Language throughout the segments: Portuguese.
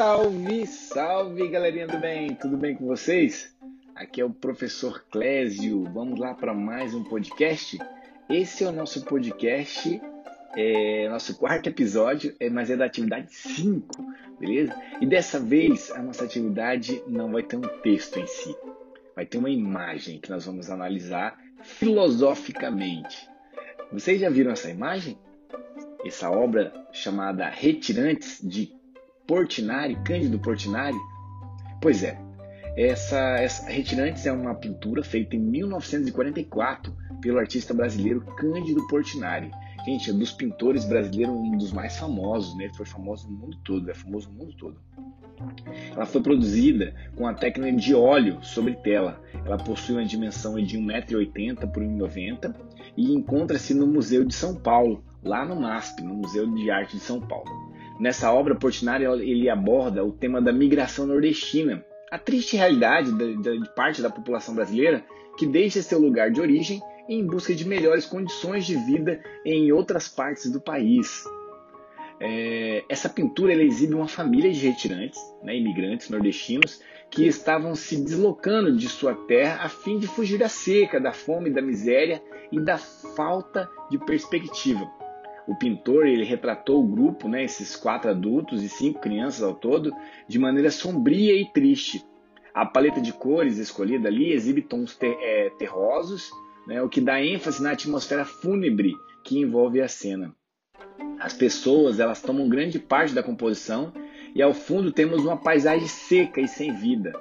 Salve, salve galerinha do bem, tudo bem com vocês? Aqui é o professor Clésio, vamos lá para mais um podcast. Esse é o nosso podcast, é nosso quarto episódio, é, mas é da atividade 5, beleza? E dessa vez a nossa atividade não vai ter um texto em si, vai ter uma imagem que nós vamos analisar filosoficamente. Vocês já viram essa imagem? Essa obra chamada Retirantes de Portinari, Cândido Portinari? Pois é, essa, essa Retirantes é uma pintura feita em 1944 pelo artista brasileiro Cândido Portinari. Gente, é dos pintores brasileiros um dos mais famosos, né? Foi famoso no mundo todo, é famoso no mundo todo. Ela foi produzida com a técnica de óleo sobre tela. Ela possui uma dimensão de 1,80m por 1,90m e encontra-se no Museu de São Paulo, lá no MASP, no Museu de Arte de São Paulo. Nessa obra, Portinari ele aborda o tema da migração nordestina, a triste realidade de, parte da população brasileira que deixa seu lugar de origem em busca de melhores condições de vida em outras partes do país. É, essa pintura exibe uma família de retirantes, né, imigrantes nordestinos, que estavam se deslocando de sua terra a fim de fugir da seca, da fome, da miséria e da falta de perspectiva o pintor ele retratou o grupo, né, esses quatro adultos e cinco crianças ao todo, de maneira sombria e triste. A paleta de cores escolhida ali exibe tons ter, é, terrosos, né, o que dá ênfase na atmosfera fúnebre que envolve a cena. As pessoas elas tomam grande parte da composição e ao fundo temos uma paisagem seca e sem vida.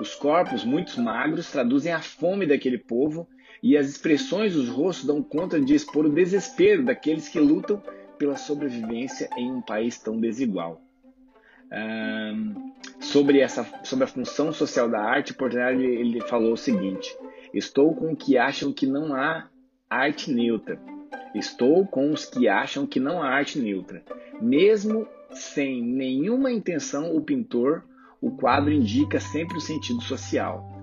Os corpos, muito magros, traduzem a fome daquele povo e as expressões dos rostos dão conta de expor o desespero daqueles que lutam pela sobrevivência em um país tão desigual. Um, sobre, essa, sobre a função social da arte, Portinari ele, ele falou o seguinte: Estou com os que acham que não há arte neutra. Estou com os que acham que não há arte neutra. Mesmo sem nenhuma intenção, o pintor, o quadro indica sempre o sentido social.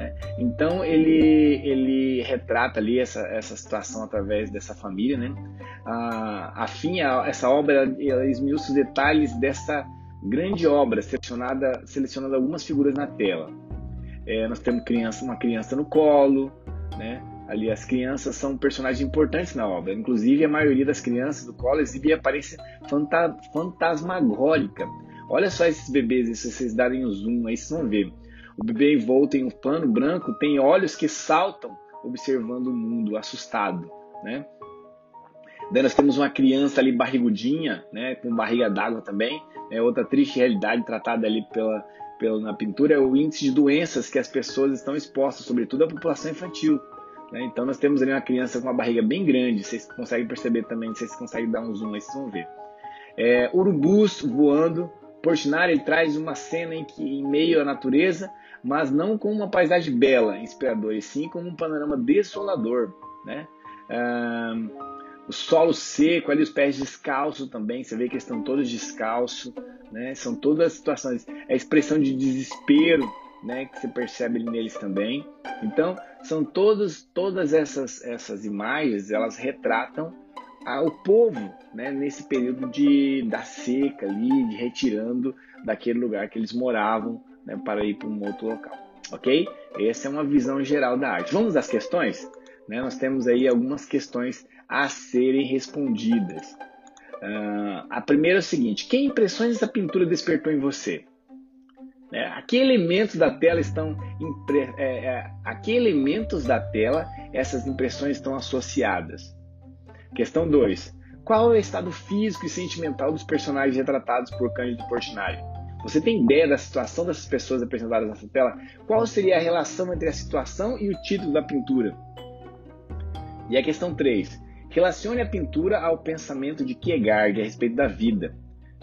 Né? Então ele, ele retrata ali essa, essa situação através dessa família. Né? A, afim, a, essa obra ela esmiuça os detalhes dessa grande obra, selecionada, selecionando algumas figuras na tela. É, nós temos criança, uma criança no colo, né? Ali as crianças são personagens importantes na obra. Inclusive a maioria das crianças do colo exibe aparência fanta fantasmagórica. Olha só esses bebês, se vocês darem o um zoom aí, vocês vão ver. O bebê envolto em um pano branco tem olhos que saltam observando o mundo, assustado, né? Daí nós temos uma criança ali barrigudinha, né, com barriga d'água também. É outra triste realidade tratada ali pela, pela, na pintura é o índice de doenças que as pessoas estão expostas, sobretudo a população infantil. Né? Então nós temos ali uma criança com uma barriga bem grande, vocês conseguem perceber também, vocês conseguem dar um zoom aí, vocês vão ver. É, urubus voando, Portinari ele traz uma cena em que, em meio à natureza, mas não com uma paisagem bela, inspiradora, e sim com um panorama desolador, né? o solo seco, ali os pés descalços também, você vê que eles estão todos descalços, né? São todas as situações, é a expressão de desespero, né, que você percebe neles também. Então, são todos, todas essas, essas imagens, elas retratam o povo né, nesse período de, da seca ali, de retirando daquele lugar que eles moravam né, para ir para um outro local. Ok? Essa é uma visão geral da arte. Vamos às questões? Né, nós temos aí algumas questões a serem respondidas. Uh, a primeira é o seguinte: que impressões essa pintura despertou em você? É, a que elementos da tela estão impre... é, é, a que elementos da tela essas impressões estão associadas? Questão 2. Qual é o estado físico e sentimental dos personagens retratados por Cândido Portinari? Você tem ideia da situação dessas pessoas apresentadas nessa tela? Qual seria a relação entre a situação e o título da pintura? E a questão 3. Relacione a pintura ao pensamento de Kierkegaard a respeito da vida.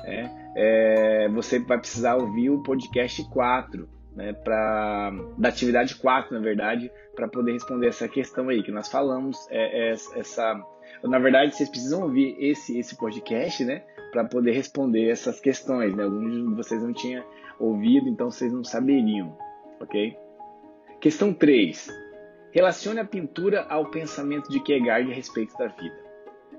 É, é, você vai precisar ouvir o podcast 4, né, pra, da atividade 4, na verdade, para poder responder essa questão aí que nós falamos. É, é essa na verdade, vocês precisam ouvir esse, esse podcast, né? Para poder responder essas questões, né? Alguns de vocês não tinham ouvido, então vocês não saberiam, ok? Questão 3. Relacione a pintura ao pensamento de Kierkegaard a respeito da vida.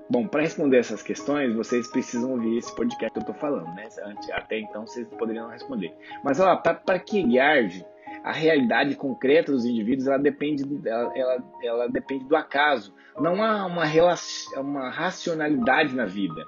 Bom, para responder essas questões, vocês precisam ouvir esse podcast que eu estou falando, né? Até então vocês poderiam responder. Mas para Kierkegaard, a realidade concreta dos indivíduos ela depende, ela, ela, ela depende do acaso. Não há uma, uma racionalidade na vida,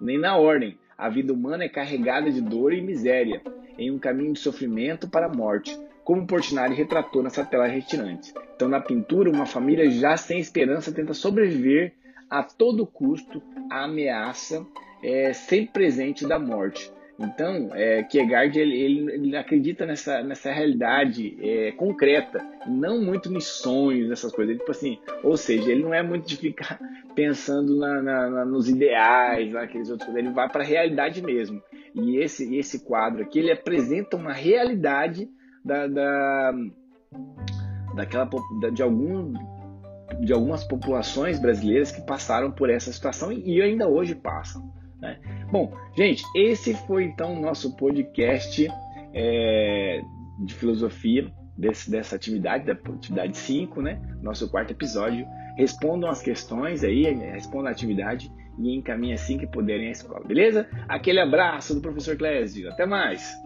nem na ordem. A vida humana é carregada de dor e miséria, em um caminho de sofrimento para a morte, como Portinari retratou nessa tela retirante. Então, na pintura, uma família já sem esperança tenta sobreviver a todo custo à ameaça é, sempre presente da morte. Então, é, Kierkegaard ele, ele, ele, acredita nessa, nessa realidade é, concreta, não muito em sonhos, essas coisas. Ele, tipo assim, ou seja, ele não é muito de ficar pensando na, na, na, nos ideais, naqueles outros. Ele vai para a realidade mesmo. E esse, esse quadro aqui ele apresenta uma realidade da, da daquela de algum de algumas populações brasileiras que passaram por essa situação e ainda hoje passam. Né? Bom, gente, esse foi então o nosso podcast é, de filosofia desse, dessa atividade, da atividade 5, né? Nosso quarto episódio. Respondam as questões aí, respondam a atividade e encaminhem assim que puderem a escola, beleza? Aquele abraço do professor Clésio. Até mais!